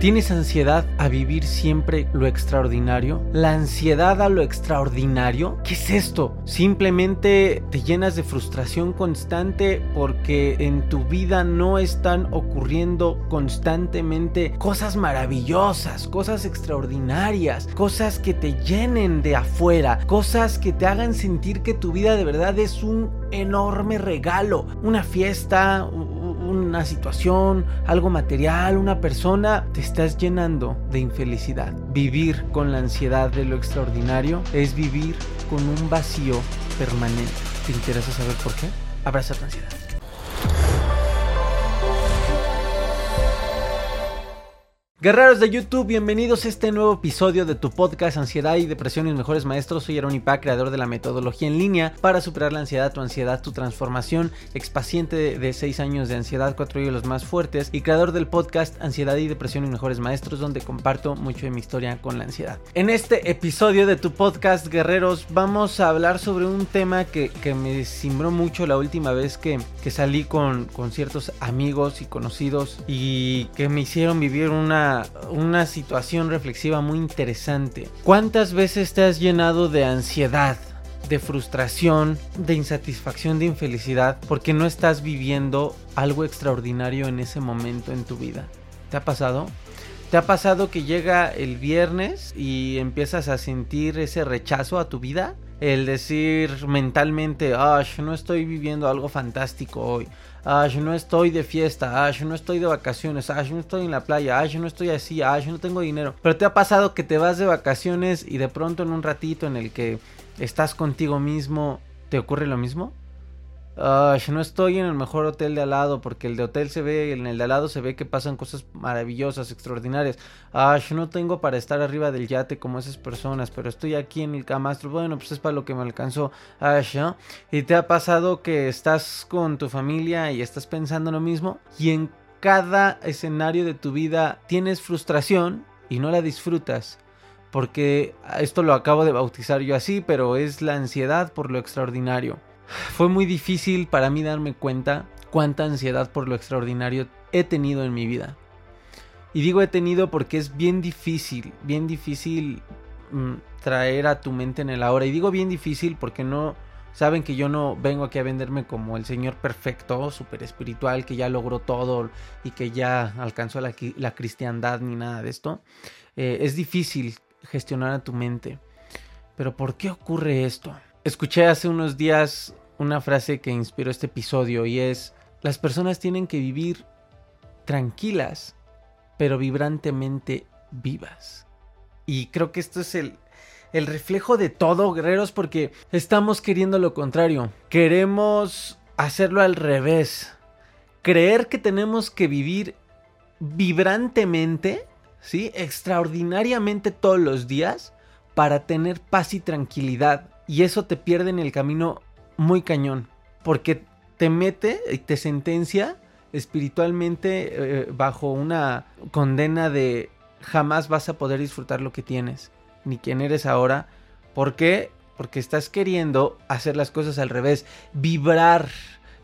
¿Tienes ansiedad a vivir siempre lo extraordinario? ¿La ansiedad a lo extraordinario? ¿Qué es esto? Simplemente te llenas de frustración constante porque en tu vida no están ocurriendo constantemente cosas maravillosas, cosas extraordinarias, cosas que te llenen de afuera, cosas que te hagan sentir que tu vida de verdad es un enorme regalo, una fiesta, una situación, algo material, una persona, te estás llenando de infelicidad. Vivir con la ansiedad de lo extraordinario es vivir con un vacío permanente. ¿Te interesa saber por qué? Abraza tu ansiedad. Guerreros de YouTube, bienvenidos a este nuevo episodio de tu podcast Ansiedad y Depresión y Mejores Maestros. Soy Aaron Ipa, creador de la metodología en línea para superar la ansiedad, tu ansiedad, tu transformación, expaciente de 6 años de ansiedad, 4 de los más fuertes y creador del podcast Ansiedad y Depresión y Mejores Maestros, donde comparto mucho de mi historia con la ansiedad. En este episodio de tu podcast, Guerreros, vamos a hablar sobre un tema que, me simbró mucho la última vez que, que salí con, con ciertos amigos y conocidos y que me hicieron vivir una una, situación reflexiva muy interesante. ¿Cuántas veces te has llenado de ansiedad? de frustración, de insatisfacción, de infelicidad, porque no estás viviendo algo extraordinario en ese momento en tu vida. ¿Te ha pasado? ¿Te ha pasado que llega el viernes y empiezas a sentir ese rechazo a tu vida? El decir mentalmente, ah, yo no estoy viviendo algo fantástico hoy. Ah, yo no estoy de fiesta, ah, yo no estoy de vacaciones, ah, yo no estoy en la playa, ah, yo no estoy así, ah, yo no tengo dinero. Pero te ha pasado que te vas de vacaciones y de pronto en un ratito en el que estás contigo mismo, ¿te ocurre lo mismo? No estoy en el mejor hotel de al lado porque el de hotel se ve, en el de al lado se ve que pasan cosas maravillosas, extraordinarias. Yo no tengo para estar arriba del yate como esas personas, pero estoy aquí en el camastro. Bueno, pues es para lo que me alcanzó. Ah, Y te ha pasado que estás con tu familia y estás pensando lo mismo y en cada escenario de tu vida tienes frustración y no la disfrutas porque esto lo acabo de bautizar yo así, pero es la ansiedad por lo extraordinario. Fue muy difícil para mí darme cuenta cuánta ansiedad por lo extraordinario he tenido en mi vida. Y digo he tenido porque es bien difícil, bien difícil mm, traer a tu mente en el ahora. Y digo bien difícil porque no saben que yo no vengo aquí a venderme como el Señor perfecto, súper espiritual, que ya logró todo y que ya alcanzó la, cristiandad ni nada de esto. Eh, es difícil gestionar a tu mente. Pero ¿por qué ocurre esto? Escuché hace unos días una frase que inspiró este episodio y es, las personas tienen que vivir tranquilas, pero vibrantemente vivas. Y creo que esto es el, reflejo de todo, guerreros, porque estamos queriendo lo contrario. Queremos hacerlo al revés. Creer que tenemos que vivir vibrantemente, ¿sí? Extraordinariamente todos los días para tener paz y tranquilidad. Y eso te pierde en el camino muy cañón. Porque te mete y te sentencia espiritualmente eh, bajo una condena de jamás vas a poder disfrutar lo que tienes, ni quién eres ahora. ¿Por qué? Porque estás queriendo hacer las cosas al revés, vibrar,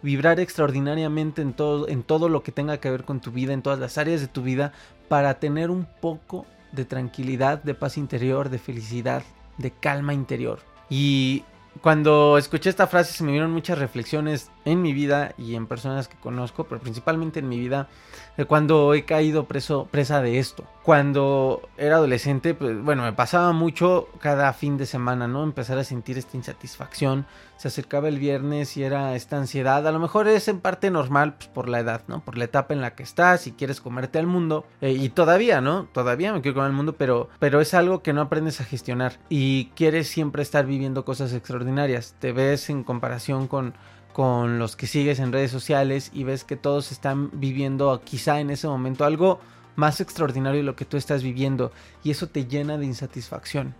vibrar extraordinariamente en todo, en todo lo que tenga que ver con tu vida, en todas las áreas de tu vida, para tener un poco de tranquilidad, de paz interior, de felicidad, de calma interior. Y cuando escuché esta frase se me vieron muchas reflexiones en mi vida y en personas que conozco, pero principalmente en mi vida, de cuando he caído preso, presa de esto. Cuando era adolescente, pues bueno, me pasaba mucho cada fin de semana, ¿no? Empezar a sentir esta insatisfacción. Se acercaba el viernes y era esta ansiedad. A lo mejor es en parte normal pues, por la edad, ¿no? Por la etapa en la que estás y quieres comerte al mundo. Eh, y todavía, ¿no? Todavía me quiero comer al mundo, pero, pero es algo que no aprendes a gestionar. Y quieres siempre estar viviendo cosas extraordinarias. Te ves en comparación con con los que sigues en redes sociales y ves que todos están viviendo quizá en ese momento algo más extraordinario de lo que tú estás viviendo y eso te llena de insatisfacción.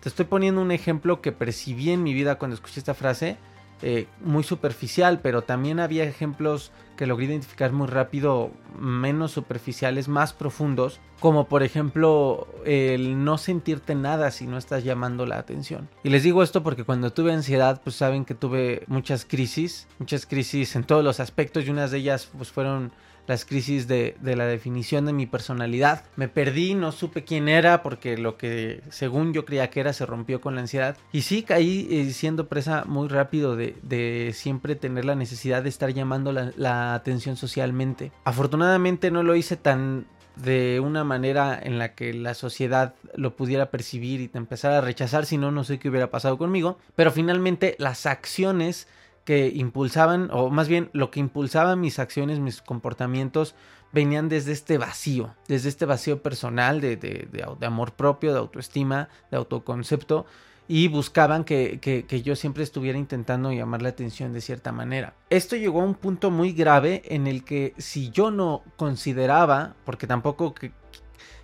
Te estoy poniendo un ejemplo que percibí en mi vida cuando escuché esta frase eh, muy superficial, pero también había ejemplos que logré identificar muy rápido, menos superficiales, más profundos, como por ejemplo el no sentirte nada si no estás llamando la atención. Y les digo esto porque cuando tuve ansiedad, pues saben que tuve muchas crisis, muchas crisis en todos los aspectos y unas de ellas pues fueron las crisis de, la definición de mi personalidad. Me perdí, no supe quién era porque lo que según yo creía que era se rompió con la ansiedad. Y sí, caí eh, siendo presa muy rápido de, siempre tener la necesidad de estar llamando la, la atención socialmente. Afortunadamente no lo hice tan de una manera en la que la sociedad lo pudiera percibir y te empezara a rechazar, si no, no sé qué hubiera pasado conmigo. Pero finalmente las acciones que impulsaban, o más bien lo que impulsaba mis acciones, mis comportamientos, venían desde este vacío, desde este vacío personal de, de, de, amor propio, de autoestima, de autoconcepto, y buscaban que, que, que, yo siempre estuviera intentando llamar la atención de cierta manera. Esto llegó a un punto muy grave en el que si yo no consideraba, porque tampoco que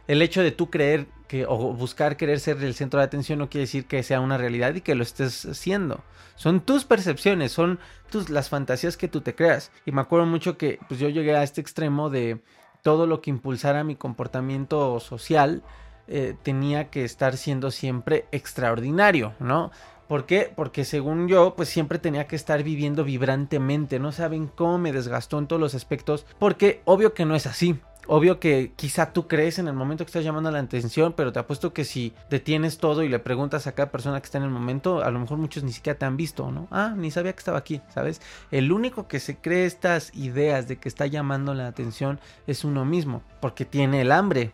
el hecho de tú creer que o buscar querer ser el centro de atención no quiere decir que sea una realidad y que lo estés haciendo. Son tus percepciones, son tus las fantasías que tú te creas. Y me acuerdo mucho que pues yo llegué a este extremo de todo lo que impulsara mi comportamiento social eh, tenía que estar siendo siempre extraordinario, ¿no? ¿Por qué? Porque según yo, pues siempre tenía que estar viviendo vibrantemente. No saben cómo me desgastó en todos los aspectos. Porque obvio que no es así. Obvio que quizá tú crees en el momento que estás llamando la atención, pero te apuesto que si detienes todo y le preguntas a cada persona que está en el momento, a lo mejor muchos ni siquiera te han visto, ¿no? Ah, ni sabía que estaba aquí, ¿sabes? El único que se cree estas ideas de que está llamando la atención es uno mismo, porque tiene el hambre,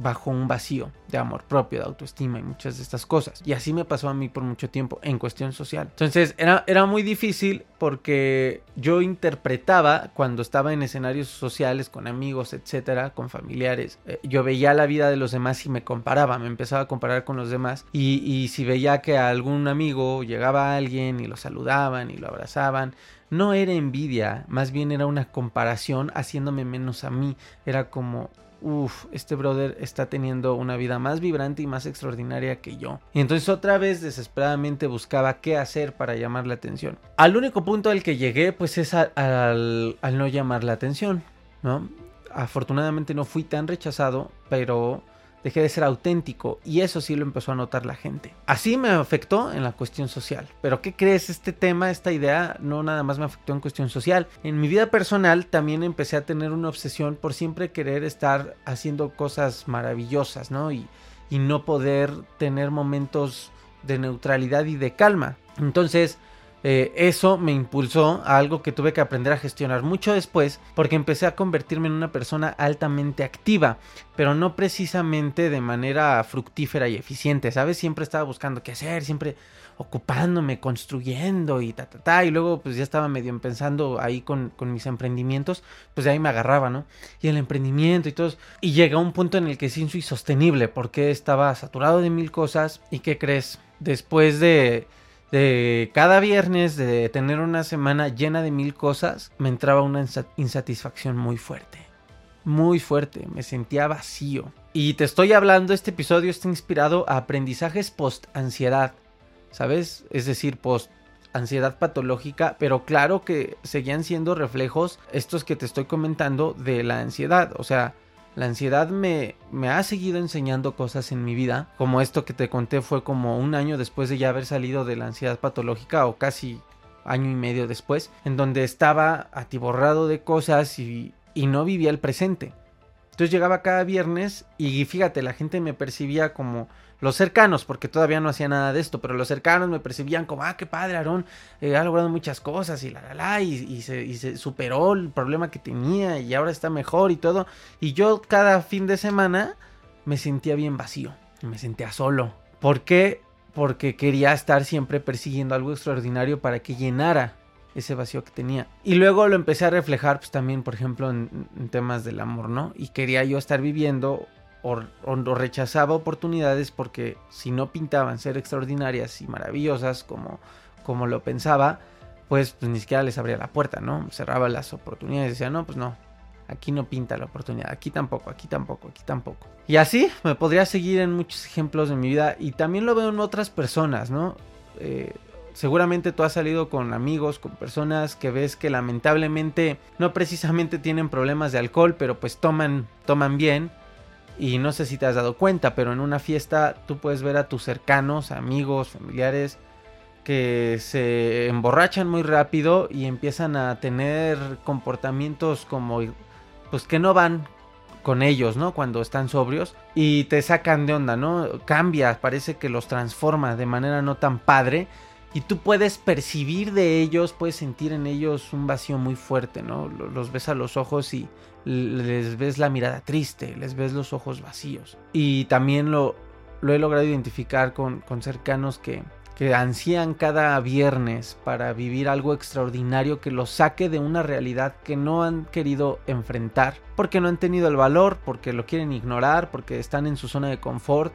bajo un vacío de amor propio, de autoestima y muchas de estas cosas. Y así me pasó a mí por mucho tiempo en cuestión social. Entonces era, era muy difícil porque yo interpretaba cuando estaba en escenarios sociales con amigos, etcétera, con familiares, eh, yo veía la vida de los demás y me comparaba, me empezaba a comparar con los demás. Y, y si veía que a algún amigo llegaba alguien y lo saludaban y lo abrazaban, no era envidia, más bien era una comparación haciéndome menos a mí. Era como, uff, este brother está teniendo una vida más vibrante y más extraordinaria que yo. Y entonces otra vez desesperadamente buscaba qué hacer para llamar la atención. Al único punto al que llegué pues es al, al no llamar la atención, ¿no? Afortunadamente no fui tan rechazado, pero dejé de ser auténtico y eso sí lo empezó a notar la gente. Así me afectó en la cuestión social. Pero ¿qué crees? Este tema, esta idea no nada más me afectó en cuestión social. En mi vida personal también empecé a tener una obsesión por siempre querer estar haciendo cosas maravillosas, ¿no? Y, y no poder tener momentos de neutralidad y de calma. Entonces, eh, eso me impulsó a algo que tuve que aprender a gestionar mucho después porque empecé a convertirme en una persona altamente activa, pero no precisamente de manera fructífera y eficiente, ¿sabes? Siempre estaba buscando qué hacer, siempre ocupándome, construyendo y ta, ta, ta, y luego pues ya estaba medio pensando ahí con, con mis emprendimientos, pues de ahí me agarraba, ¿no? Y el emprendimiento y todo, y llega un punto en el que sí soy sostenible porque estaba saturado de mil cosas y ¿qué crees? Después de de cada viernes de tener una semana llena de mil cosas, me entraba una insatisfacción muy fuerte. Muy fuerte, me sentía vacío. Y te estoy hablando, este episodio está inspirado a aprendizajes post-ansiedad, ¿sabes? Es decir, post-ansiedad patológica, pero claro que seguían siendo reflejos estos que te estoy comentando de la ansiedad. O sea, la ansiedad me, me ha seguido enseñando cosas en mi vida, como esto que te conté fue como un año después de ya haber salido de la ansiedad patológica o casi año y medio después, en donde estaba atiborrado de cosas y, y no vivía el presente. Entonces llegaba cada viernes y fíjate, la gente me percibía como los cercanos, porque todavía no hacía nada de esto, pero los cercanos me percibían como, ah, qué padre, Aarón, eh, ha logrado muchas cosas y la, la, la, y, se, y se superó el problema que tenía y ahora está mejor y todo. Y yo cada fin de semana me sentía bien vacío, me sentía solo. ¿Por qué? Porque quería estar siempre persiguiendo algo extraordinario para que llenara ese vacío que tenía. Y luego lo empecé a reflejar, pues también, por ejemplo, en, en temas del amor, ¿no? Y quería yo estar viviendo o, rechazaba oportunidades porque si no pintaban ser extraordinarias y maravillosas como, como lo pensaba, pues, pues, ni siquiera les abría la puerta, ¿no? Cerraba las oportunidades y decía, no, pues no, aquí no pinta la oportunidad, aquí tampoco, aquí tampoco, aquí tampoco. Y así me podría seguir en muchos ejemplos de mi vida y también lo veo en otras personas, ¿no? Eh, seguramente tú has salido con amigos, con personas que ves que lamentablemente no precisamente tienen problemas de alcohol, pero pues toman, toman bien y no sé si te has dado cuenta, pero en una fiesta tú puedes ver a tus cercanos, amigos, familiares, que se emborrachan muy rápido y empiezan a tener comportamientos como pues que no van con ellos, ¿no? Cuando están sobrios y te sacan de onda, ¿no? Cambia, parece que los transforma de manera no tan padre y tú puedes percibir de ellos, puedes sentir en ellos un vacío muy fuerte, ¿no? Los ves a los ojos y les ves la mirada triste, les ves los ojos vacíos. Y también lo, he logrado identificar con, cercanos que, que ansían cada viernes para vivir algo extraordinario que los saque de una realidad que no han querido enfrentar, porque no han tenido el valor, porque lo quieren ignorar, porque están en su zona de confort,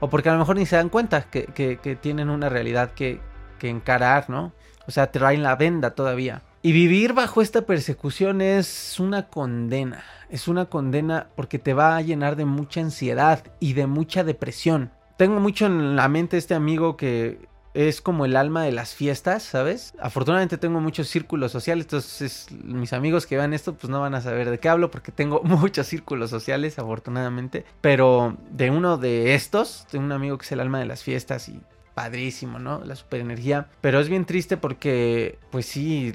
o porque a lo mejor ni se dan cuenta que, que tienen una realidad que, que encarar, ¿no? O sea, traen la venda todavía. Y vivir bajo esta persecución es una condena. Es una condena porque te va a llenar de mucha ansiedad y de mucha depresión. Tengo mucho en la mente este amigo que es como el alma de las fiestas, ¿sabes? Afortunadamente tengo muchos círculos sociales, entonces mis amigos que vean esto pues no van a saber de qué hablo porque tengo muchos círculos sociales, afortunadamente. Pero de uno de estos, tengo un amigo que es el alma de las fiestas y padrísimo, ¿no? La super energía. Pero es bien triste porque, pues sí,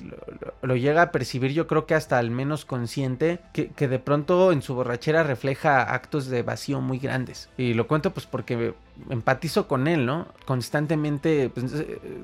lo, llega a percibir yo creo que hasta al menos consciente, que, de pronto en su borrachera refleja actos de vacío muy grandes. Y lo cuento pues porque empatizo con él, ¿no? Constantemente, pues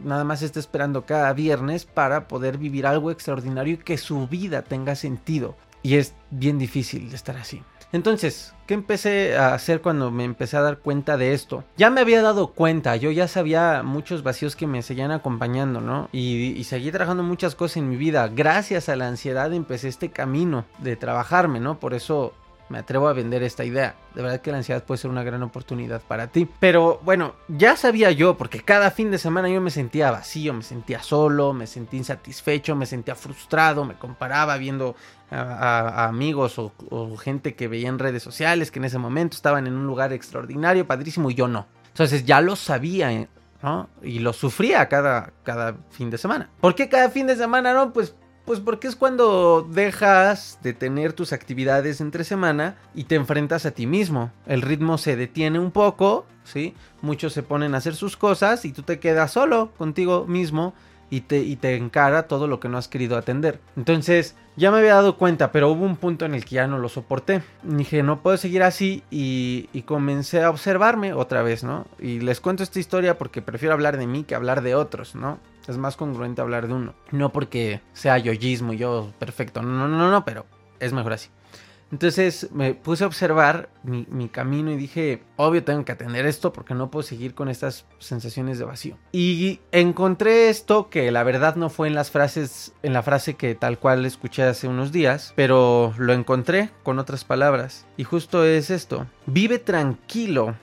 nada más está esperando cada viernes para poder vivir algo extraordinario y que su vida tenga sentido. Y es bien difícil de estar así. Entonces, ¿qué empecé a hacer cuando me empecé a dar cuenta de esto? Ya me había dado cuenta, yo ya sabía muchos vacíos que me seguían acompañando, ¿no? Y, seguí trabajando muchas cosas en mi vida. Gracias a la ansiedad empecé este camino de trabajarme, ¿no? Por eso me atrevo a vender esta idea. De verdad que la ansiedad puede ser una gran oportunidad para ti. Pero bueno, ya sabía yo, porque cada fin de semana yo me sentía vacío, me sentía solo, me sentía insatisfecho, me sentía frustrado, me comparaba viendo a, amigos o, gente que veía en redes sociales que en ese momento estaban en un lugar extraordinario, padrísimo, y yo no. Entonces ya lo sabía, ¿no? Y lo sufría cada, cada fin de semana. ¿Por qué cada fin de semana no? Pues pues porque es cuando dejas de tener tus actividades entre semana y te enfrentas a ti mismo. El ritmo se detiene un poco, ¿sí? Muchos se ponen a hacer sus cosas y tú te quedas solo contigo mismo y te, y te encara todo lo que no has querido atender. Entonces, ya me había dado cuenta, pero hubo un punto en el que ya no lo soporté. Dije, no puedo seguir así y, y, comencé a observarme otra vez, ¿no? Y les cuento esta historia porque prefiero hablar de mí que hablar de otros, ¿no? Es más congruente hablar de uno. No porque sea yoyismo yo perfecto, no, no, no, no, pero es mejor así. Entonces me puse a observar mi, camino y dije, obvio tengo que atender esto porque no puedo seguir con estas sensaciones de vacío. Y encontré esto que la verdad no fue en las frases, en la frase que tal cual escuché hace unos días, pero lo encontré con otras palabras. Y justo es esto, vive tranquilo,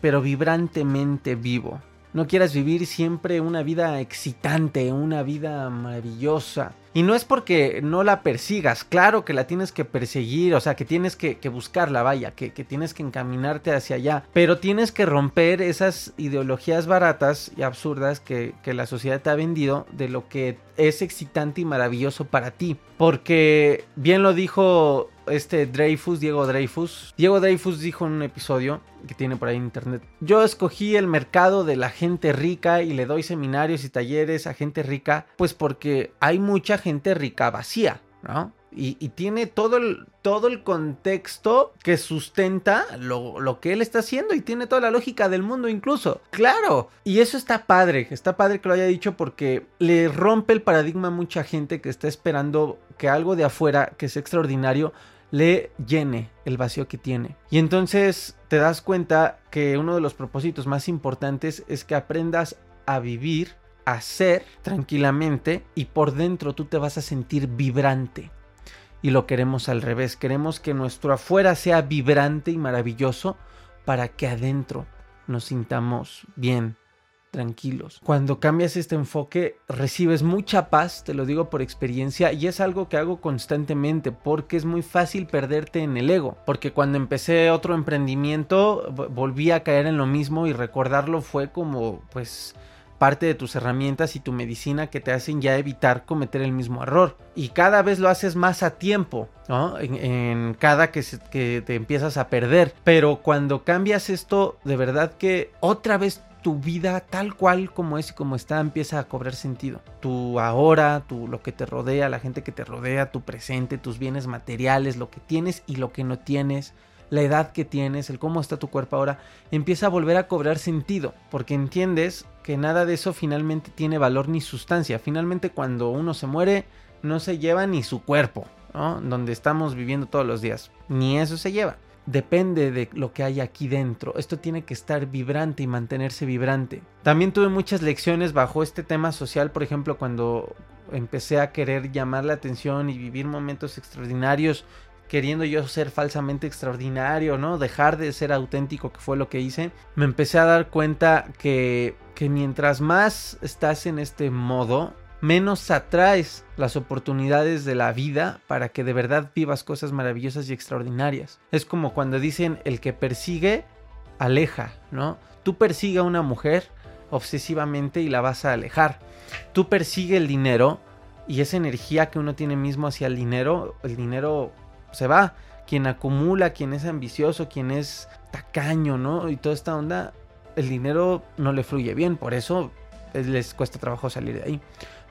pero vibrantemente vivo. No quieras vivir siempre una vida excitante, una vida maravillosa. Y no es porque no la persigas, claro que la tienes que perseguir, o sea, que tienes que, buscarla, vaya, que, tienes que encaminarte hacia allá, pero tienes que romper esas ideologías baratas y absurdas que, la sociedad te ha vendido de lo que es excitante y maravilloso para ti. Porque bien lo dijo este Dreyfus, Diego Dreyfus. Diego Dreyfus dijo en un episodio que tiene por ahí en internet. Yo escogí el mercado de la gente rica y le doy seminarios y talleres a gente rica, pues porque hay mucha gente rica vacía, ¿no? Y, tiene todo el, todo el contexto que sustenta lo, lo, que él está haciendo y tiene toda la lógica del mundo incluso. Claro. Y eso está padre, está padre que lo haya dicho porque le rompe el paradigma a mucha gente que está esperando que algo de afuera, que es extraordinario, le llene el vacío que tiene. Y entonces te das cuenta que uno de los propósitos más importantes es que aprendas a vivir hacer tranquilamente y por dentro tú te vas a sentir vibrante. Y lo queremos al revés, queremos que nuestro afuera sea vibrante y maravilloso para que adentro nos sintamos bien, tranquilos. Cuando cambias este enfoque, recibes mucha paz, te lo digo por experiencia, y es algo que hago constantemente porque es muy fácil perderte en el ego. Porque cuando empecé otro emprendimiento, volví a caer en lo mismo y recordarlo fue como, pues, parte de tus herramientas y tu medicina que te hacen ya evitar cometer el mismo error. Y cada vez lo haces más a tiempo, ¿no? En, cada que, que te empiezas a perder. Pero cuando cambias esto, de verdad que otra vez tu vida tal cual como es y como está empieza a cobrar sentido. Tu ahora, tu, lo que te rodea, la gente que te rodea, tu presente, tus bienes materiales, lo que tienes y lo que no tienes, la edad que tienes, el cómo está tu cuerpo ahora, empieza a volver a cobrar sentido, porque entiendes que nada de eso finalmente tiene valor ni sustancia. Finalmente cuando uno se muere, no se lleva ni su cuerpo. Donde estamos viviendo todos los días, ni eso se lleva depende de lo que hay aquí dentro. Esto tiene que estar vibrante y mantenerse vibrante. También tuve muchas lecciones bajo este tema social, por ejemplo, cuando empecé a querer llamar la atención y vivir momentos extraordinarios, queriendo yo ser falsamente extraordinario, ¿no? Dejar de ser auténtico, que fue lo que hice. Me empecé a dar cuenta que, que mientras más estás en este modo, menos atraes las oportunidades de la vida para que de verdad vivas cosas maravillosas y extraordinarias. Es como cuando dicen el que persigue, aleja, ¿no? Tú persigue a una mujer obsesivamente y la vas a alejar. Tú persigue el dinero y esa energía que uno tiene mismo hacia el dinero, el dinero se va. Quien acumula, quien es ambicioso, quien es tacaño, ¿no? Y toda esta onda, el dinero no le fluye bien, por eso les cuesta trabajo salir de ahí.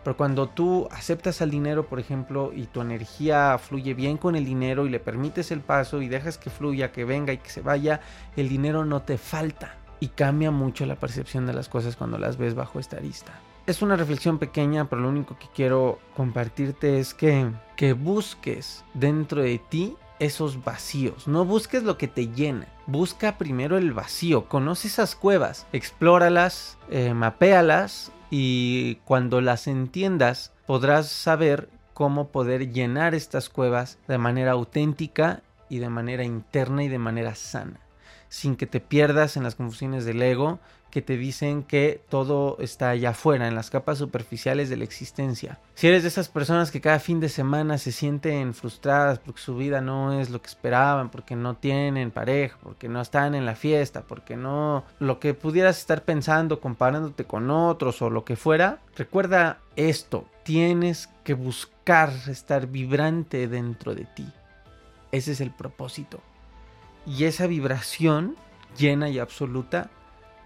Pero cuando tú aceptas al dinero, por ejemplo, y tu energía fluye bien con el dinero y le permites el paso y dejas que fluya, que venga y que se vaya, el dinero no te falta. Y cambia mucho la percepción de las cosas cuando las ves bajo esta arista. Es una reflexión pequeña, pero lo único que quiero compartirte es que, que busques dentro de ti esos vacíos. No busques lo que te llena. Busca primero el vacío. Conoce esas cuevas. Explóralas, eh, mapéalas y cuando las entiendas podrás saber cómo poder llenar estas cuevas de manera auténtica y de manera interna y de manera sana, sin que te pierdas en las confusiones del ego, que te dicen que todo está allá afuera, en las capas superficiales de la existencia. Si eres de esas personas que cada fin de semana se sienten frustradas porque su vida no es lo que esperaban, porque no tienen pareja, porque no están en la fiesta, porque no lo que pudieras estar pensando comparándote con otros o lo que fuera, recuerda esto, tienes que buscar estar vibrante dentro de ti. Ese es el propósito. Y esa vibración llena y absoluta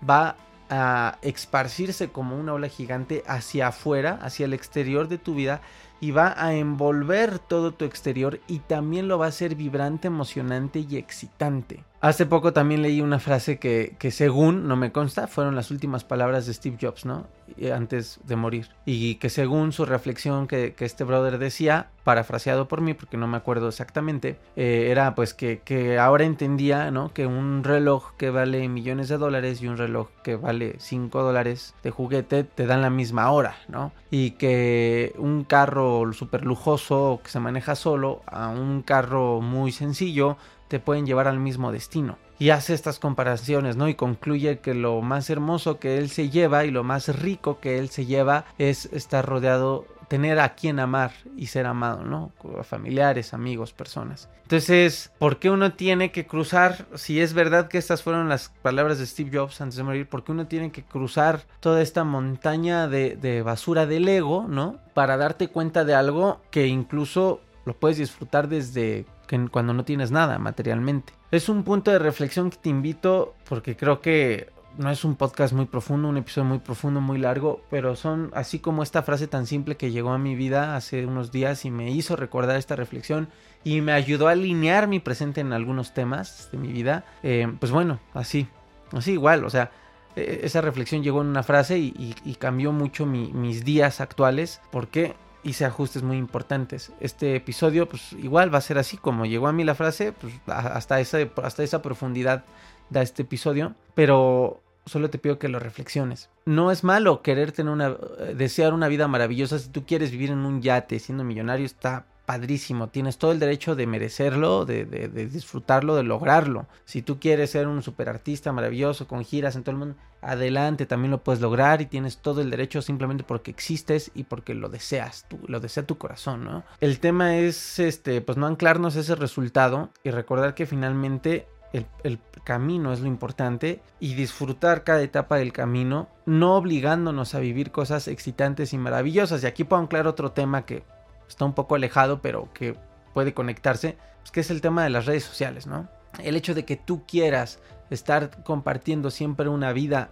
va a esparcirse como una ola gigante hacia afuera, hacia el exterior de tu vida y va a envolver todo tu exterior y también lo va a hacer vibrante, emocionante y excitante. Hace poco también leí una frase que, que, según, no me consta, fueron las últimas palabras de Steve Jobs, ¿no? Antes de morir. Y que según su reflexión que, que este brother decía, parafraseado por mí, porque no me acuerdo exactamente, eh, era pues que, que, ahora entendía, ¿no? Que un reloj que vale millones de dólares y un reloj que vale 5 dólares de juguete te dan la misma hora, ¿no? Y que un carro súper lujoso que se maneja solo a un carro muy sencillo te pueden llevar al mismo destino. Y hace estas comparaciones, ¿no? Y concluye que lo más hermoso que él se lleva y lo más rico que él se lleva es estar rodeado, tener a quien amar y ser amado, ¿no? Familiares, amigos, personas. Entonces, ¿por qué uno tiene que cruzar, si es verdad que estas fueron las palabras de Steve Jobs antes de morir, ¿por qué uno tiene que cruzar toda esta montaña de, de basura del ego, ¿no? Para darte cuenta de algo que incluso lo puedes disfrutar desde que cuando no tienes nada materialmente. Es un punto de reflexión que te invito porque creo que no es un podcast muy profundo, un episodio muy profundo, muy largo, pero son así como esta frase tan simple que llegó a mi vida hace unos días y me hizo recordar esta reflexión y me ayudó a alinear mi presente en algunos temas de mi vida. Eh, pues bueno, así, así igual, o sea, e, esa reflexión llegó en una frase y, cambió mucho mis días actuales. porque hice ajustes muy importantes. Este episodio, pues igual va a ser así como llegó a mí la frase, pues hasta esa, hasta esa profundidad da este episodio, pero solo te pido que lo reflexiones. No es malo querer tener una, desear una vida maravillosa si tú quieres vivir en un yate siendo millonario, está padrísimo, tienes todo el derecho de merecerlo, de, disfrutarlo, de lograrlo. Si tú quieres ser un superartista maravilloso con giras en todo el mundo, adelante, también lo puedes lograr y tienes todo el derecho simplemente porque existes y porque lo deseas, tú, lo desea tu corazón, ¿no? El tema es, este, pues no anclarnos ese resultado y recordar que finalmente el, el, camino es lo importante y disfrutar cada etapa del camino, no obligándonos a vivir cosas excitantes y maravillosas. Y aquí puedo anclar otro tema que está un poco alejado, pero que puede conectarse, pues que es el tema de las redes sociales, ¿no? El hecho de que tú quieras estar compartiendo siempre una vida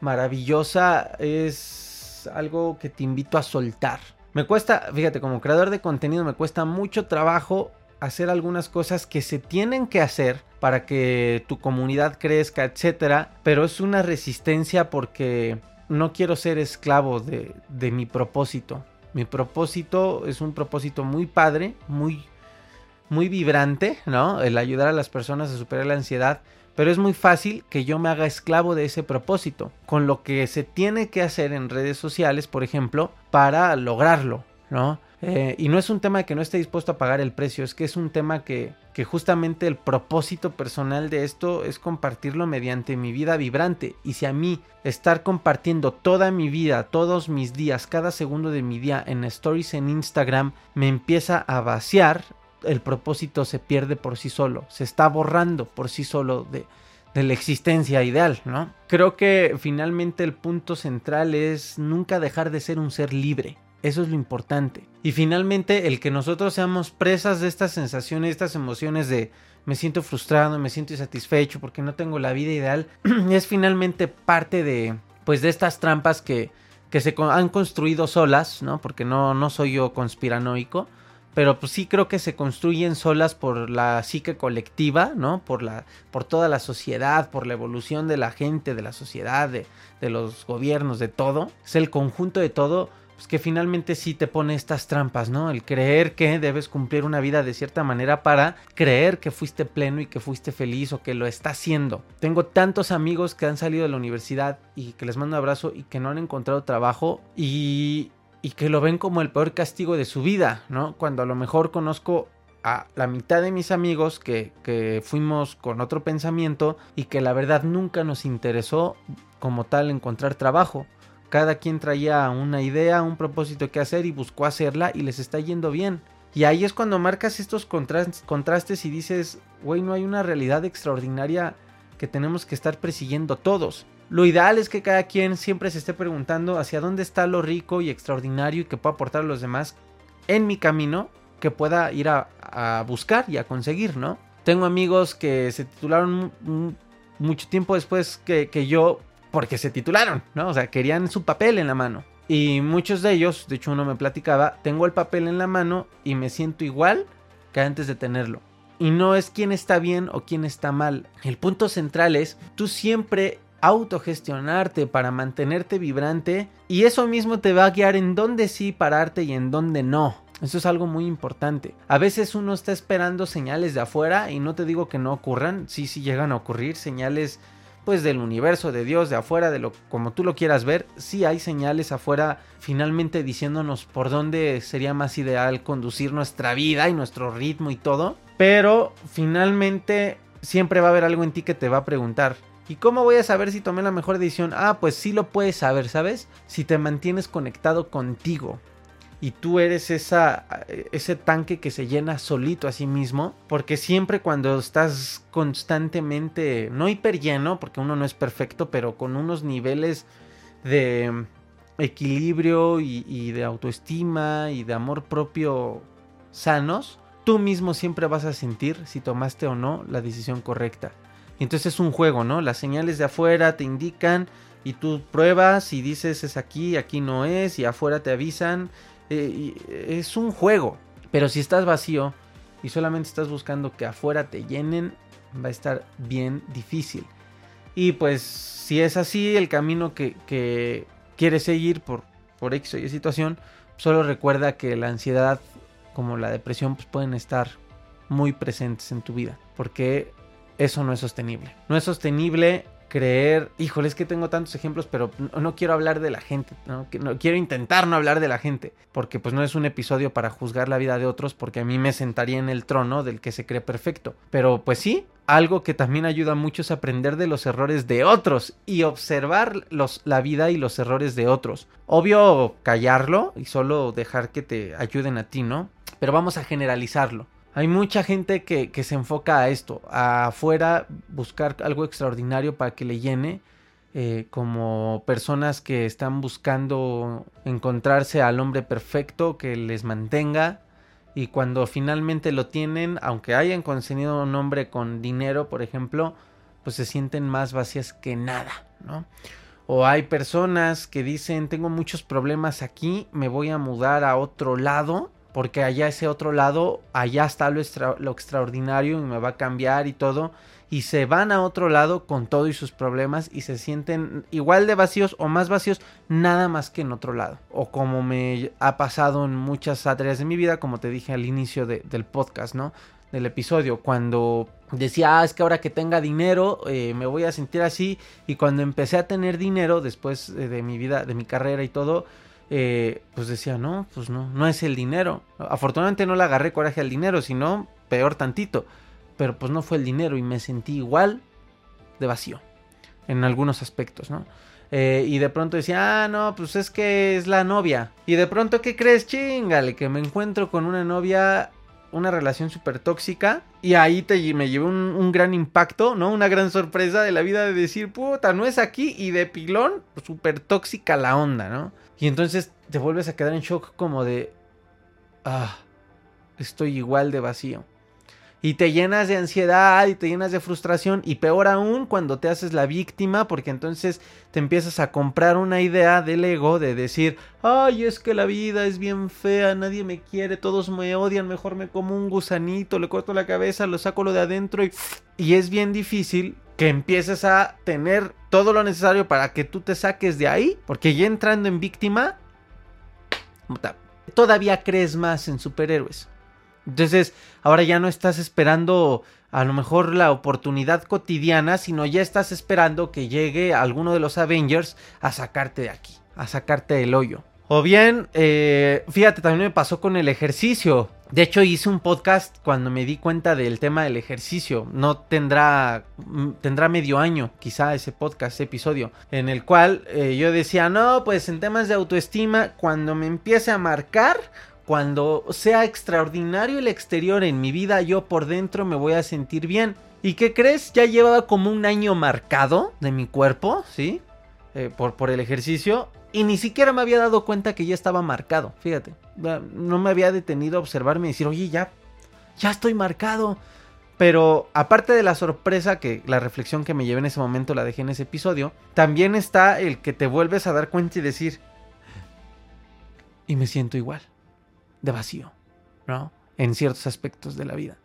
maravillosa, es algo que te invito a soltar. Me cuesta, fíjate, como creador de contenido me cuesta mucho trabajo hacer algunas cosas que se tienen que hacer para que tu comunidad crezca, etcétera, pero es una resistencia porque no quiero ser esclavo de, de mi propósito. Mi propósito es un propósito muy padre, muy, muy vibrante, ¿no? El ayudar a las personas a superar la ansiedad, pero es muy fácil que yo me haga esclavo de ese propósito, con lo que se tiene que hacer en redes sociales, por ejemplo, para lograrlo, ¿no? Eh, y no es un tema de que no esté dispuesto a pagar el precio, es que es un tema que, que justamente el propósito personal de esto es compartirlo mediante mi vida vibrante. Y si a mí estar compartiendo toda mi vida, todos mis días, cada segundo de mi día en stories en Instagram me empieza a vaciar, el propósito se pierde por sí solo, se está borrando por sí solo de, de la existencia ideal, ¿no? Creo que finalmente el punto central es nunca dejar de ser un ser libre. Eso es lo importante. Y finalmente, el que nosotros seamos presas de estas sensaciones, estas emociones de me siento frustrado, me siento insatisfecho porque no tengo la vida ideal, es finalmente parte de, pues, de estas trampas que, que se han construido solas, ¿no? Porque no, no soy yo conspiranoico, pero pues sí creo que se construyen solas por la psique colectiva, ¿no? Por la, por toda la sociedad, por la evolución de la gente, de la sociedad, de, de los gobiernos, de todo. Es el conjunto de todo pues que finalmente sí te pone estas trampas, ¿no? El creer que debes cumplir una vida de cierta manera para creer que fuiste pleno y que fuiste feliz o que lo está haciendo. Tengo tantos amigos que han salido de la universidad y que les mando un abrazo y que no han encontrado trabajo y, que lo ven como el peor castigo de su vida, ¿no? Cuando a lo mejor conozco a la mitad de mis amigos que, que, fuimos con otro pensamiento y que la verdad nunca nos interesó como tal encontrar trabajo. Cada quien traía una idea, un propósito que hacer y buscó hacerla y les está yendo bien. Y ahí es cuando marcas estos contrastes y dices, güey, no hay una realidad extraordinaria que tenemos que estar persiguiendo todos. Lo ideal es que cada quien siempre se esté preguntando hacia dónde está lo rico y extraordinario y que pueda aportar a los demás en mi camino, que pueda ir a, a buscar y a conseguir, ¿no? Tengo amigos que se titularon mucho tiempo después que, que yo porque se titularon, ¿no? O sea, querían su papel en la mano. Y muchos de ellos, de hecho uno me platicaba, tengo el papel en la mano y me siento igual que antes de tenerlo. Y no es quién está bien o quién está mal. El punto central es tú siempre autogestionarte para mantenerte vibrante y eso mismo te va a guiar en dónde sí pararte y en dónde no. Eso es algo muy importante. A veces uno está esperando señales de afuera y no te digo que no ocurran, sí, sí llegan a ocurrir señales pues del universo, de Dios, de afuera, de lo como tú lo quieras ver, sí hay señales afuera finalmente diciéndonos por dónde sería más ideal conducir nuestra vida y nuestro ritmo y todo, pero finalmente siempre va a haber algo en ti que te va a preguntar, ¿y cómo voy a saber si tomé la mejor decisión? Ah, pues sí lo puedes saber, ¿sabes? Si te mantienes conectado contigo, y tú eres esa, ese tanque que se llena solito a sí mismo, porque siempre cuando estás constantemente, no hiper lleno, porque uno no es perfecto, pero con unos niveles de equilibrio y, y de autoestima y de amor propio sanos, tú mismo siempre vas a sentir si tomaste o no la decisión correcta. Entonces es un juego, ¿no? Las señales de afuera te indican y tú pruebas y dices es aquí, aquí no es y afuera te avisan eh, es un juego. Pero si estás vacío y solamente estás buscando que afuera te llenen, va a estar bien difícil. Y pues si es así el camino que, que quieres seguir por, por X o Y situación, solo recuerda que la ansiedad como la depresión pues pueden estar muy presentes en tu vida. Porque eso no es sostenible. No es sostenible creer, híjole, es que tengo tantos ejemplos, pero no, quiero hablar de la gente, ¿no? quiero intentar no hablar de la gente, porque pues no es un episodio para juzgar la vida de otros, porque a mí me sentaría en el trono del que se cree perfecto. Pero pues sí, algo que también ayuda mucho es aprender de los errores de otros y observar los, la vida y los errores de otros. Obvio, callarlo y solo dejar que te ayuden a ti, ¿no? Pero vamos a generalizarlo. Hay mucha gente que, se enfoca a esto, a afuera buscar algo extraordinario para que le llene, eh, como personas que están buscando encontrarse al hombre perfecto que les mantenga y cuando finalmente lo tienen, aunque hayan conseguido un hombre con dinero, por ejemplo, pues se sienten más vacías que nada, ¿no? O hay personas que dicen, tengo muchos problemas aquí, me voy a mudar a otro lado, porque allá ese otro lado, allá está lo, extraordinario y me va a cambiar y todo. Y se van a otro lado con todo y sus problemas y se sienten igual de vacíos o más vacíos, nada más que en otro lado. O como me ha pasado en muchas áreas de mi vida, como te dije al inicio del podcast, ¿no? Del episodio, cuando decía, ah, es que ahora que tenga dinero eh, me voy a sentir así. Y cuando empecé a tener dinero, después eh, de mi vida, de mi carrera y todo, eh, pues decía, no, pues no, no es el dinero. Afortunadamente no le agarré coraje al dinero, sino peor tantito. Pero pues no fue el dinero y me sentí igual de vacío en algunos aspectos, ¿no? y de pronto decía, ah, no, pues es que es la novia. Y de pronto, ¿qué crees? Chingale, que me encuentro con una novia una relación súper tóxica. Y ahí te, me llevé un, gran impacto, ¿no? Una gran sorpresa de la vida de decir, puta, no es aquí. Y de pilón, súper tóxica la onda, ¿no? Y entonces te vuelves a quedar en shock como de, ah, estoy igual de vacío y te llenas de ansiedad y te llenas de frustración y peor aún cuando te haces la víctima porque entonces te empiezas a comprar una idea del ego de decir, ay, es que la vida es bien fea, nadie me quiere, todos me odian, mejor me como un gusanito, le corto la cabeza, lo saco lo de adentro y, y es bien difícil que empieces a tener todo lo necesario para que tú te saques de ahí, porque ya entrando en víctima, todavía crees más en superhéroes. Entonces, ahora ya no estás esperando a lo mejor la oportunidad cotidiana, sino ya estás esperando que llegue alguno de los Avengers a sacarte de aquí, a sacarte del hoyo. O bien, eh, fíjate, también me pasó con el ejercicio. De hecho, hice un podcast cuando me di cuenta del tema del ejercicio. No tendrá, mm, tendrá medio año, quizá ese podcast, ese episodio, en el cual eh, yo decía, no, pues en temas de autoestima, cuando me empiece a marcar, cuando sea extraordinario el exterior en mi vida, yo por dentro me voy a sentir bien. ¿Y qué crees? Ya llevaba como un año marcado de mi cuerpo, ¿sí? Eh, por, por el ejercicio. Y ni siquiera me había dado cuenta que ya estaba marcado. Fíjate. No me había detenido a observarme y decir, oye, ya, ya estoy marcado. Pero aparte de la sorpresa que la reflexión que me llevé en ese momento la dejé en ese episodio, también está el que te vuelves a dar cuenta y decir, y me siento igual de vacío, ¿no? En ciertos aspectos de la vida.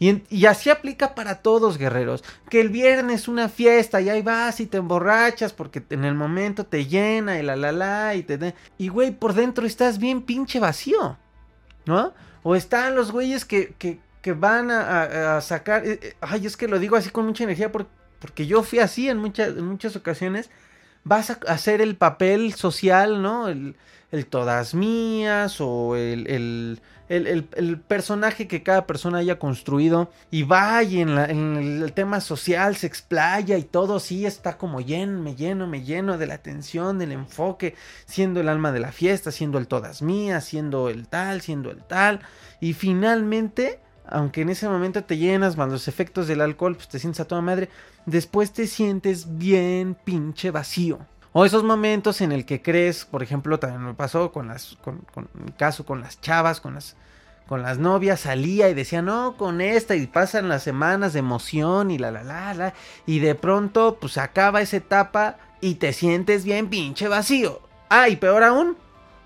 Y, así aplica para todos, guerreros. Que el viernes una fiesta y ahí vas y te emborrachas porque en el momento te llena y la la la y te... Y güey, por dentro estás bien pinche vacío, ¿no? O están los güeyes que, que, van a, sacar... Eh, eh, ay, es que lo digo así con mucha energía porque, porque yo fui así en muchas, en muchas ocasiones. Vas a hacer el papel social, ¿no? El, el todas mías o el, el, personaje que cada persona haya construido y vaya en, en, el tema social, se explaya y todo, sí está como lleno, me lleno, me lleno de la atención, del enfoque, siendo el alma de la fiesta, siendo el todas mías, siendo el tal, siendo el tal, y finalmente, aunque en ese momento te llenas, más los efectos del alcohol, pues te sientes a toda madre, después te sientes bien pinche vacío. O esos momentos en el que crees, por ejemplo, también me pasó con las, con, con mi caso con las chavas, con las, con las novias, salía y decía, no, con esta, y pasan las semanas de emoción y la, la, la, la, y de pronto, pues acaba esa etapa y te sientes bien pinche vacío. Ah, y peor aún,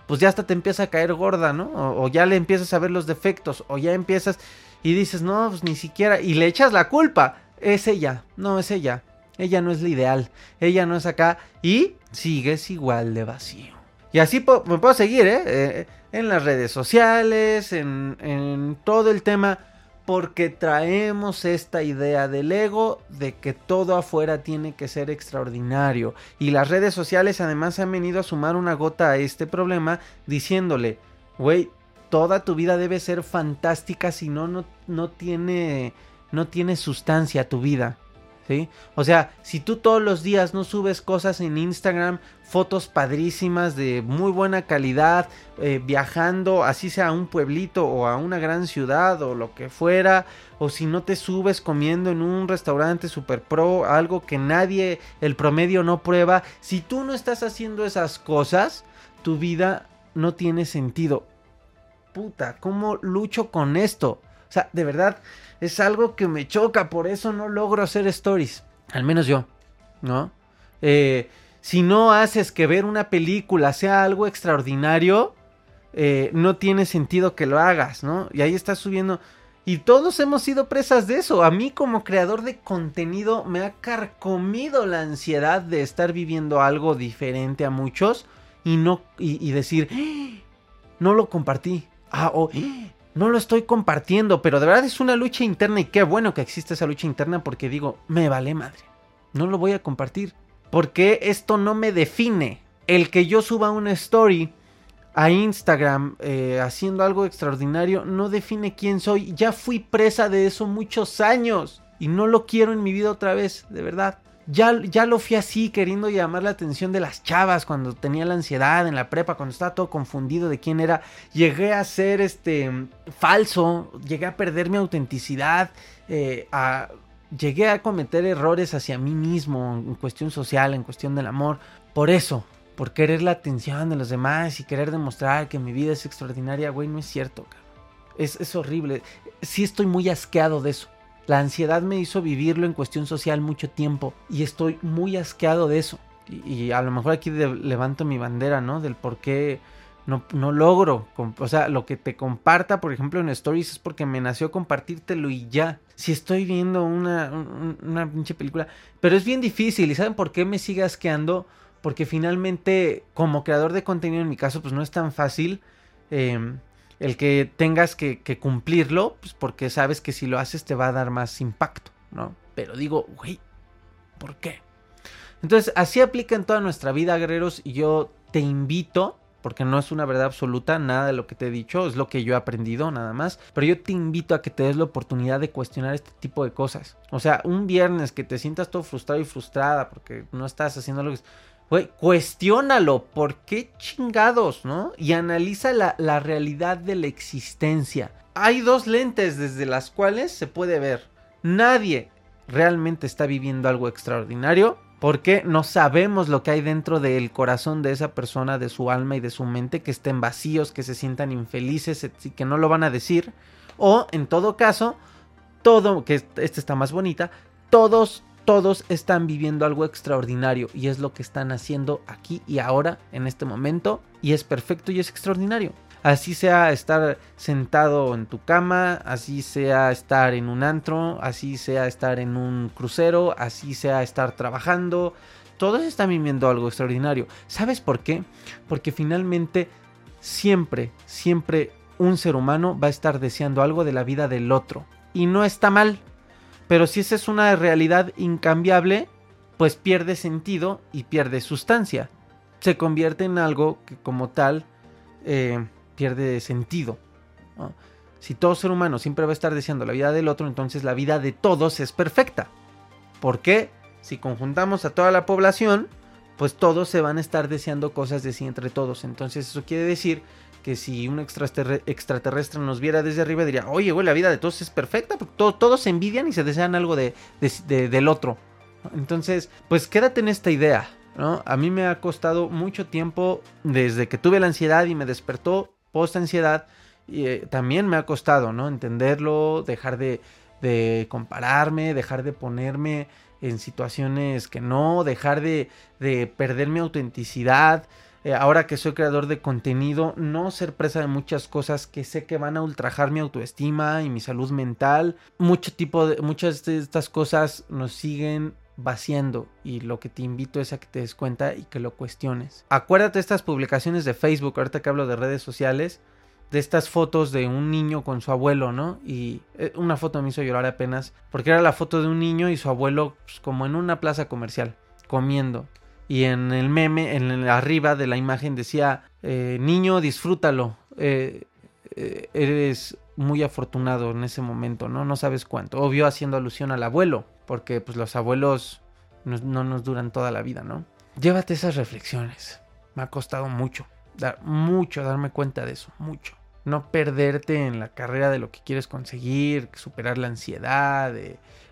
pues ya hasta te empieza a caer gorda, ¿no? O, o, ya le empiezas a ver los defectos, o ya empiezas y dices, no, pues ni siquiera, y le echas la culpa. Es ella, no es ella. Ella no es la ideal. Ella no es acá. Y sigues igual de vacío. Y así me puedo seguir, ¿eh? ¿eh? En las redes sociales, en, en todo el tema. Porque traemos esta idea del ego de que todo afuera tiene que ser extraordinario. Y las redes sociales además han venido a sumar una gota a este problema diciéndole, güey, toda tu vida debe ser fantástica, si no, no, no tiene, no tiene sustancia tu vida. O sea, si tú todos los días no subes cosas en Instagram, fotos padrísimas de muy buena calidad, eh, viajando, así sea a un pueblito o a una gran ciudad o lo que fuera, o si no te subes comiendo en un restaurante super pro, algo que nadie, el promedio no prueba, si tú no estás haciendo esas cosas, tu vida no tiene sentido. Puta, ¿cómo lucho con esto? O sea, de verdad, es algo que me choca, por eso no logro hacer stories. Al menos yo, ¿no? Eh, si no haces que ver una película sea algo extraordinario, eh, no tiene sentido que lo hagas, ¿no? Y ahí estás subiendo. Y todos hemos sido presas de eso. A mí como creador de contenido me ha carcomido la ansiedad de estar viviendo algo diferente a muchos y no y, decir, ¡Ah! no lo compartí. Ah, o ¡Ah! No lo estoy compartiendo, pero de verdad es una lucha interna y qué bueno que existe esa lucha interna porque digo, me vale madre. No lo voy a compartir porque esto no me define. El que yo suba una story a Instagram eh, haciendo algo extraordinario no define quién soy. Ya fui presa de eso muchos años y no lo quiero en mi vida otra vez, de verdad. Ya, ya lo fui así, queriendo llamar la atención de las chavas cuando tenía la ansiedad en la prepa, cuando estaba todo confundido de quién era. Llegué a ser este falso, llegué a perder mi autenticidad, eh, llegué a cometer errores hacia mí mismo en cuestión social, en cuestión del amor. Por eso, por querer la atención de los demás y querer demostrar que mi vida es extraordinaria, güey, no es cierto, Es, es horrible. Sí estoy muy asqueado de eso. La ansiedad me hizo vivirlo en cuestión social mucho tiempo y estoy muy asqueado de eso. Y, a lo mejor aquí levanto mi bandera, ¿no? Del por qué no, no, logro. O sea, lo que te comparta, por ejemplo, en Stories es porque me nació compartírtelo y ya. Si estoy viendo una, una pinche película. Pero es bien difícil. ¿Y saben por qué me sigue asqueando? porque finalmente como creador de contenido en mi caso pues no es tan fácil em, el que tengas que, cumplirlo, pues porque sabes que si lo haces te va a dar más impacto, ¿no? Pero digo, güey, ¿por qué? Entonces así aplica en toda nuestra vida, guerreros, y yo te invito, porque no es una verdad absoluta, nada de lo que te he dicho, es lo que yo he aprendido nada más, pero yo te invito a que te des la oportunidad de cuestionar este tipo de cosas. O sea, un viernes que te sientas todo frustrado y frustrada porque no estás haciendo lo que Güey, cuestiónalo, ¿por qué chingados, no? Y analiza la, la realidad de la existencia. Hay dos lentes desde las cuales se puede ver. Nadie realmente está viviendo algo extraordinario porque no sabemos lo que hay dentro del corazón de esa persona, de su alma y de su mente, que estén vacíos, que se sientan infelices y que no lo van a decir. O, en todo caso, todo, que esta está más bonita, todos todos están viviendo algo extraordinario y es lo que están haciendo aquí y ahora, en este momento, y es perfecto y es extraordinario. Así sea estar sentado en tu cama, así sea estar en un antro, así sea estar en un crucero, así sea estar trabajando, todos están viviendo algo extraordinario. ¿Sabes por qué? Porque finalmente siempre, siempre un ser humano va a estar deseando algo de la vida del otro. Y no está mal, pero si esa es una realidad incambiable, pues pierde sentido y pierde sustancia. Se convierte en algo que como tal eh, pierde sentido. Si todo ser humano siempre va a estar deseando la vida del otro, entonces la vida de todos es perfecta. ¿Por qué? Si conjuntamos a toda la población, pues todos se van a estar deseando cosas de sí entre todos. Entonces eso quiere decir que si un extraterrestre nos viera desde arriba diría, oye, güey, la vida de todos es perfecta, porque todos se envidian y se desean algo de, del otro. Entonces, pues quédate en esta idea, ¿no? A mí me ha costado mucho tiempo desde que tuve la ansiedad y me despertó post ansiedad, y eh, también me ha costado, ¿no? Entenderlo, dejar de, de compararme, dejar de ponerme en situaciones que no, dejar de, de perder mi autenticidad, eh, ahora que soy creador de contenido, no ser presa de muchas cosas que sé que van a ultrajar mi autoestima y mi salud mental. Mucho tipo de, muchas de estas cosas nos siguen vaciando y lo que te invito es a que te des cuenta y que lo cuestiones. Acuérdate de estas publicaciones de Facebook, ahorita que hablo de redes sociales, de estas fotos de un niño con su abuelo, ¿no? Y eh, una foto me hizo llorar apenas, porque era la foto de un niño y su abuelo pues, como en una plaza comercial, comiendo y en el meme, en arriba de la imagen decía, eh, niño, disfrútalo, eh, eh, eres muy afortunado en ese momento, ¿no? No sabes cuánto. Obvio haciendo alusión al abuelo, porque pues los abuelos no, no nos duran toda la vida, ¿no? Llévate esas reflexiones. Me ha costado mucho, dar, mucho darme cuenta de eso, mucho. No perderte en la carrera de lo que quieres conseguir, superar la ansiedad,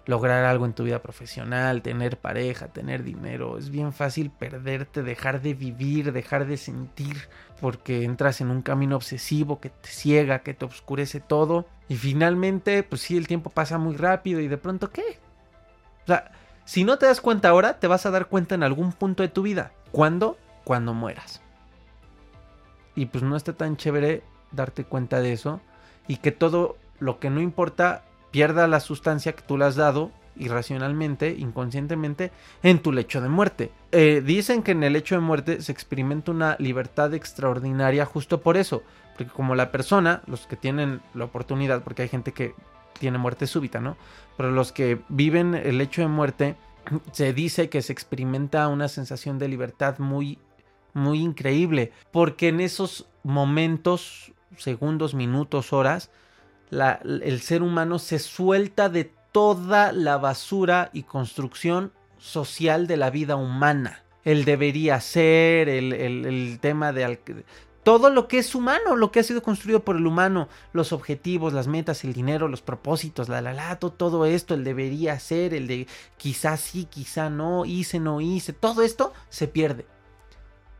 lograr algo en tu vida profesional, tener pareja, tener dinero. Es bien fácil perderte, dejar de vivir, dejar de sentir, porque entras en un camino obsesivo que te ciega, que te oscurece todo. Y finalmente, pues sí, el tiempo pasa muy rápido y de pronto, ¿qué? O sea, Si no te das cuenta ahora, te vas a dar cuenta en algún punto de tu vida. ¿Cuándo? Cuando mueras. Y pues no está tan chévere darte cuenta de eso y que todo lo que no importa pierda la sustancia que tú le has dado irracionalmente, inconscientemente, en tu lecho de muerte. Eh, dicen que en el lecho de muerte se experimenta una libertad extraordinaria justo por eso, porque como la persona, los que tienen la oportunidad, porque hay gente que tiene muerte súbita, ¿no? Pero los que viven el lecho de muerte, se dice que se experimenta una sensación de libertad muy, muy increíble, porque en esos momentos, segundos, minutos, horas, el ser humano se suelta de toda la basura y construcción social de la vida humana. El debería ser, el, tema de... Todo lo que es humano, lo que ha sido construido por el humano, los objetivos, las metas, el dinero, los propósitos, la la la, todo esto, el debería ser, el de quizás sí, quizá no, hice, no hice, todo esto se pierde.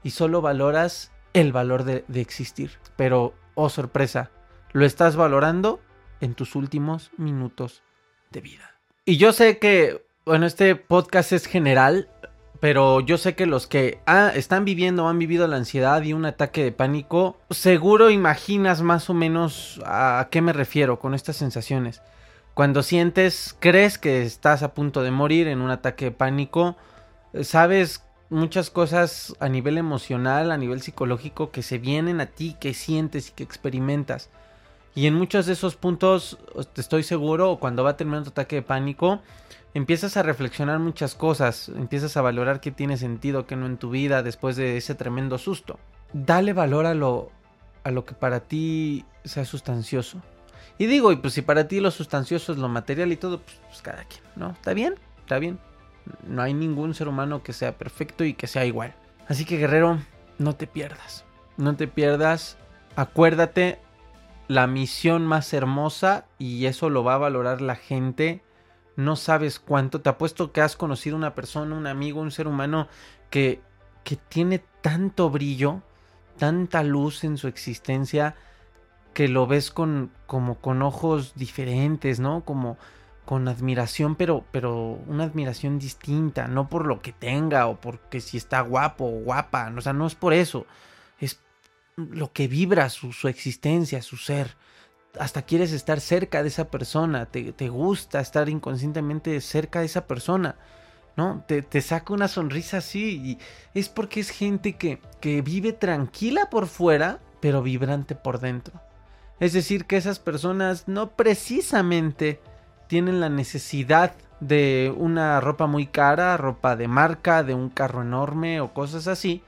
Y solo valoras el valor de existir. Pero, oh sorpresa, lo estás valorando en tus últimos minutos de vida. Y yo sé que, bueno, este podcast es general, pero yo sé que los que ah, están viviendo o han vivido la ansiedad y un ataque de pánico, seguro imaginas más o menos a qué me refiero con estas sensaciones. Cuando sientes, crees que estás a punto de morir en un ataque de pánico, sabes muchas cosas a nivel emocional, a nivel psicológico que se vienen a ti, que sientes y que experimentas. Y en muchos de esos puntos, estoy seguro, cuando va a terminar tu ataque de pánico, empiezas a reflexionar muchas cosas, empiezas a valorar qué tiene sentido, qué no en tu vida después de ese tremendo susto. Dale valor a lo, a lo que para ti sea sustancioso. Y digo, y pues si para ti lo sustancioso es lo material y todo, pues, pues cada quien, ¿no? ¿Está bien? ¿Está bien? No hay ningún ser humano que sea perfecto y que sea igual. Así que guerrero, no te pierdas. No te pierdas. Acuérdate la misión más hermosa y eso lo va a valorar la gente. No sabes cuánto. Te apuesto que has conocido una persona, un amigo, un ser humano que, que tiene tanto brillo, tanta luz en su existencia que lo ves con como con ojos diferentes, ¿no? Como con admiración, pero pero una admiración distinta, no por lo que tenga o porque si está guapo o guapa, o sea, no es por eso. Lo que vibra su, existencia, su ser. Hasta quieres estar cerca de esa persona, te, gusta estar inconscientemente cerca de esa persona, ¿no? Te, te, saca una sonrisa así y es porque es gente que, que vive tranquila por fuera, pero vibrante por dentro. Es decir, que esas personas no precisamente tienen la necesidad de una ropa muy cara, ropa de marca, de un carro enorme o cosas así,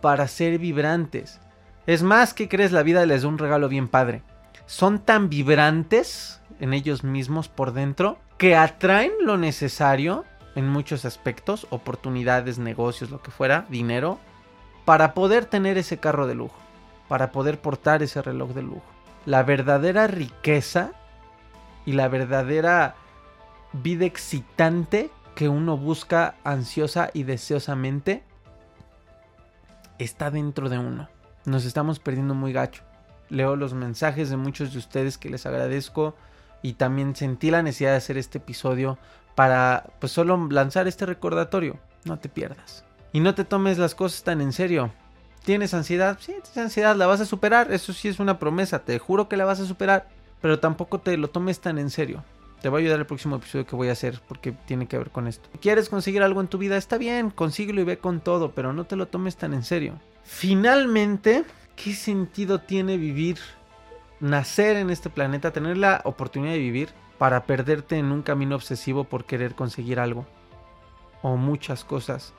para ser vibrantes. Es más, que crees? La vida les da un regalo bien padre. Son tan vibrantes en ellos mismos por dentro que atraen lo necesario en muchos aspectos, oportunidades, negocios, lo que fuera, dinero, para poder tener ese carro de lujo, para poder portar ese reloj de lujo. La verdadera riqueza y la verdadera vida excitante que uno busca ansiosa y deseosamente está dentro de uno nos estamos perdiendo muy gacho. Leo los mensajes de muchos de ustedes que les agradezco y también sentí la necesidad de hacer este episodio para pues solo lanzar este recordatorio. No te pierdas. Y no te tomes las cosas tan en serio. ¿Tienes ansiedad? Sí, tienes ansiedad, la vas a superar. Eso sí es una promesa, te juro que la vas a superar. Pero tampoco te lo tomes tan en serio. Te va a ayudar el próximo episodio que voy a hacer porque tiene que ver con esto. ¿Quieres conseguir algo en tu vida? Está bien, consíguelo y ve con todo, pero no te lo tomes tan en serio. Finalmente, ¿qué sentido tiene vivir, nacer en este planeta, tener la oportunidad de vivir para perderte en un camino obsesivo por querer conseguir algo? O muchas cosas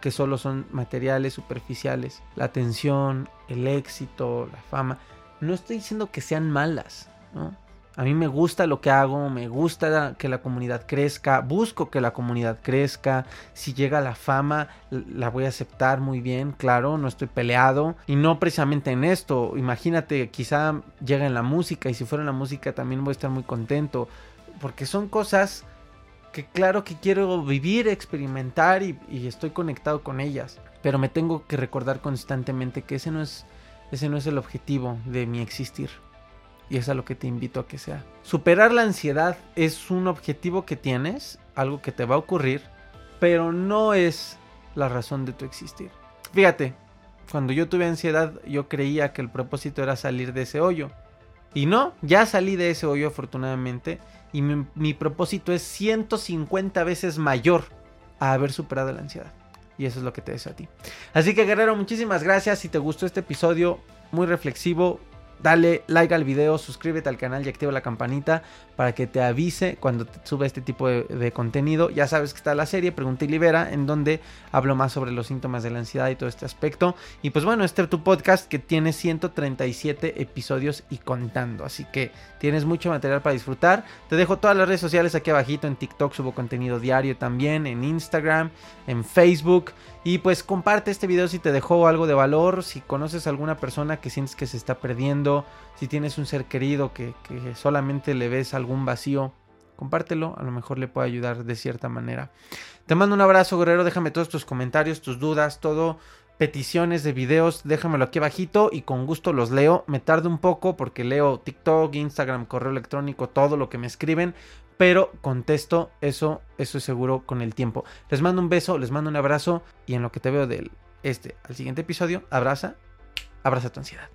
que solo son materiales, superficiales. La atención, el éxito, la fama. No estoy diciendo que sean malas, ¿no? A mí me gusta lo que hago, me gusta que la comunidad crezca, busco que la comunidad crezca. Si llega la fama, la voy a aceptar muy bien, claro, no estoy peleado. Y no precisamente en esto, imagínate, quizá llega en la música y si fuera en la música también voy a estar muy contento. Porque son cosas que claro que quiero vivir, experimentar y, y estoy conectado con ellas. Pero me tengo que recordar constantemente que ese no es, ese no es el objetivo de mi existir. Y es a lo que te invito a que sea. Superar la ansiedad es un objetivo que tienes, algo que te va a ocurrir, pero no es la razón de tu existir. Fíjate, cuando yo tuve ansiedad yo creía que el propósito era salir de ese hoyo. Y no, ya salí de ese hoyo afortunadamente y mi, propósito es 150 veces mayor a haber superado la ansiedad. Y eso es lo que te deseo a ti. Así que guerrero, muchísimas gracias. Si te gustó este episodio muy reflexivo, Dale like al video, suscríbete al canal y activa la campanita para que te avise cuando te sube este tipo de, contenido. Ya sabes que está la serie Pregunta y Libera, en donde hablo más sobre los síntomas de la ansiedad y todo este aspecto. Y pues bueno, este es tu podcast que tiene 137 episodios y contando. Así que tienes mucho material para disfrutar. Te dejo todas las redes sociales aquí abajito. En TikTok subo contenido diario también, en Instagram, en Facebook. Y pues comparte este video si te dejó algo de valor, si conoces a alguna persona que sientes que se está perdiendo, si tienes un ser querido que, solamente le ves algún vacío, compártelo, a lo mejor le puede ayudar de cierta manera. Te mando un abrazo, guerrero, déjame todos tus comentarios, tus dudas, todo, peticiones de videos, déjamelo aquí abajito y con gusto los leo. Me tardo un poco porque leo TikTok, Instagram, correo electrónico, todo lo que me escriben, pero contesto eso, eso es seguro con el tiempo. Les mando un beso, les mando un abrazo y en lo que te veo del este al siguiente episodio, abraza, abraza tu ansiedad.